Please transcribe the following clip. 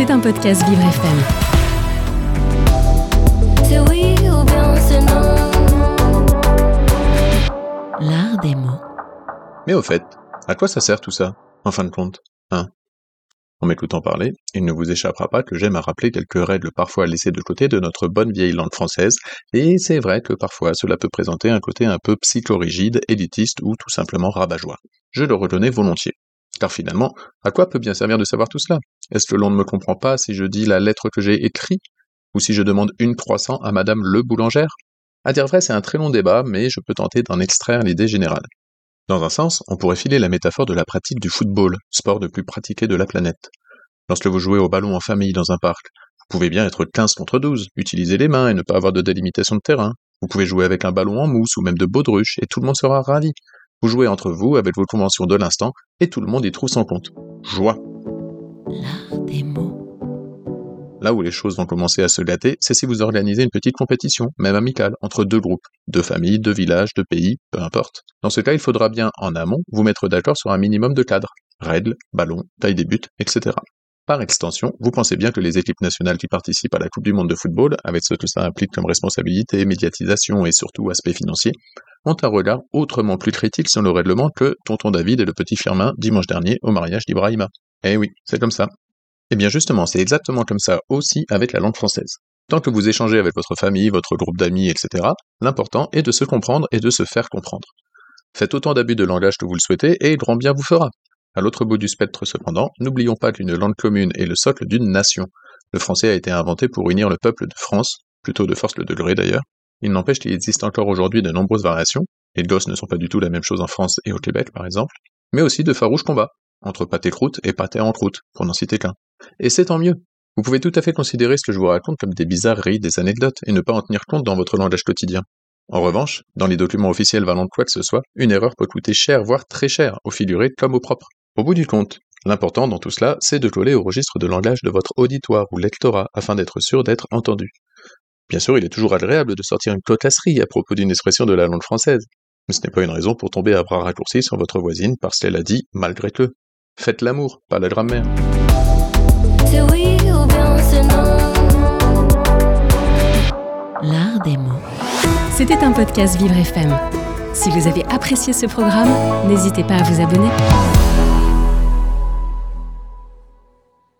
C'est un podcast Vivre FM. C'est oui ou bien c'est non. L'art des mots. Mais au fait, à quoi ça sert tout ça, en fin de compte, hein? En m'écoutant parler, il ne vous échappera pas que j'aime à rappeler quelques règles parfois laissées de côté de notre bonne vieille langue française, et c'est vrai que parfois cela peut présenter un côté un peu psychorigide, élitiste ou tout simplement rabat-joie. Je le reconnais volontiers. Car finalement, à quoi peut bien servir de savoir tout cela? Est-ce que l'on ne me comprend pas si je dis la lettre que j'ai écrite? Ou si je demande une croissant à Madame le boulangère? À dire vrai, c'est un très long débat, mais je peux tenter d'en extraire l'idée générale. Dans un sens, on pourrait filer la métaphore de la pratique du football, sport le plus pratiqué de la planète. Lorsque vous jouez au ballon en famille dans un parc, vous pouvez bien être 15 contre 12, utiliser les mains et ne pas avoir de délimitation de terrain. Vous pouvez jouer avec un ballon en mousse ou même de baudruche et tout le monde sera ravi. Vous jouez entre vous avec vos conventions de l'instant et tout le monde y trouve son compte. Joie. L'art des mots. Là où les choses vont commencer à se gâter, c'est si vous organisez une petite compétition, même amicale, entre deux groupes, deux familles, deux villages, deux pays, peu importe. Dans ce cas, il faudra bien, en amont, vous mettre d'accord sur un minimum de cadres, règles, ballons, taille des buts, etc. Par extension, vous pensez bien que les équipes nationales qui participent à la Coupe du Monde de football, avec ce que ça implique comme responsabilité, médiatisation et surtout aspect financier, ont un regard autrement plus critique sur le règlement que Tonton David et le petit Firmin dimanche dernier au mariage d'Ibrahima. Eh oui, c'est comme ça. Eh bien justement, c'est exactement comme ça aussi avec la langue française. Tant que vous échangez avec votre famille, votre groupe d'amis, etc., l'important est de se comprendre et de se faire comprendre. Faites autant d'abus de langage que vous le souhaitez et grand bien vous fera. À l'autre bout du spectre cependant, n'oublions pas qu'une langue commune est le socle d'une nation. Le français a été inventé pour unir le peuple de France, plutôt de force le degré d'ailleurs. Il n'empêche qu'il existe encore aujourd'hui de nombreuses variations, les gosses ne sont pas du tout la même chose en France et au Québec par exemple, mais aussi de farouches combats, entre pâté croûte et pâté en croûte, pour n'en citer qu'un. Et c'est tant mieux. Vous pouvez tout à fait considérer ce que je vous raconte comme des bizarreries, des anecdotes, et ne pas en tenir compte dans votre langage quotidien. En revanche, dans les documents officiels valant de quoi que ce soit, une erreur peut coûter cher, voire très cher, au figuré comme au propre. Au bout du compte, l'important dans tout cela, c'est de coller au registre de langage de votre auditoire ou lectorat afin d'être sûr d'être entendu. Bien sûr, il est toujours agréable de sortir une cocasserie à propos d'une expression de la langue française, mais ce n'est pas une raison pour tomber à bras raccourcis sur votre voisine parce qu'elle a dit malgré que. Faites l'amour, pas la grammaire. C'est oui ou bien c'est non. L'art des mots. C'était un podcast Vivre FM. Si vous avez apprécié ce programme, n'hésitez pas à vous abonner.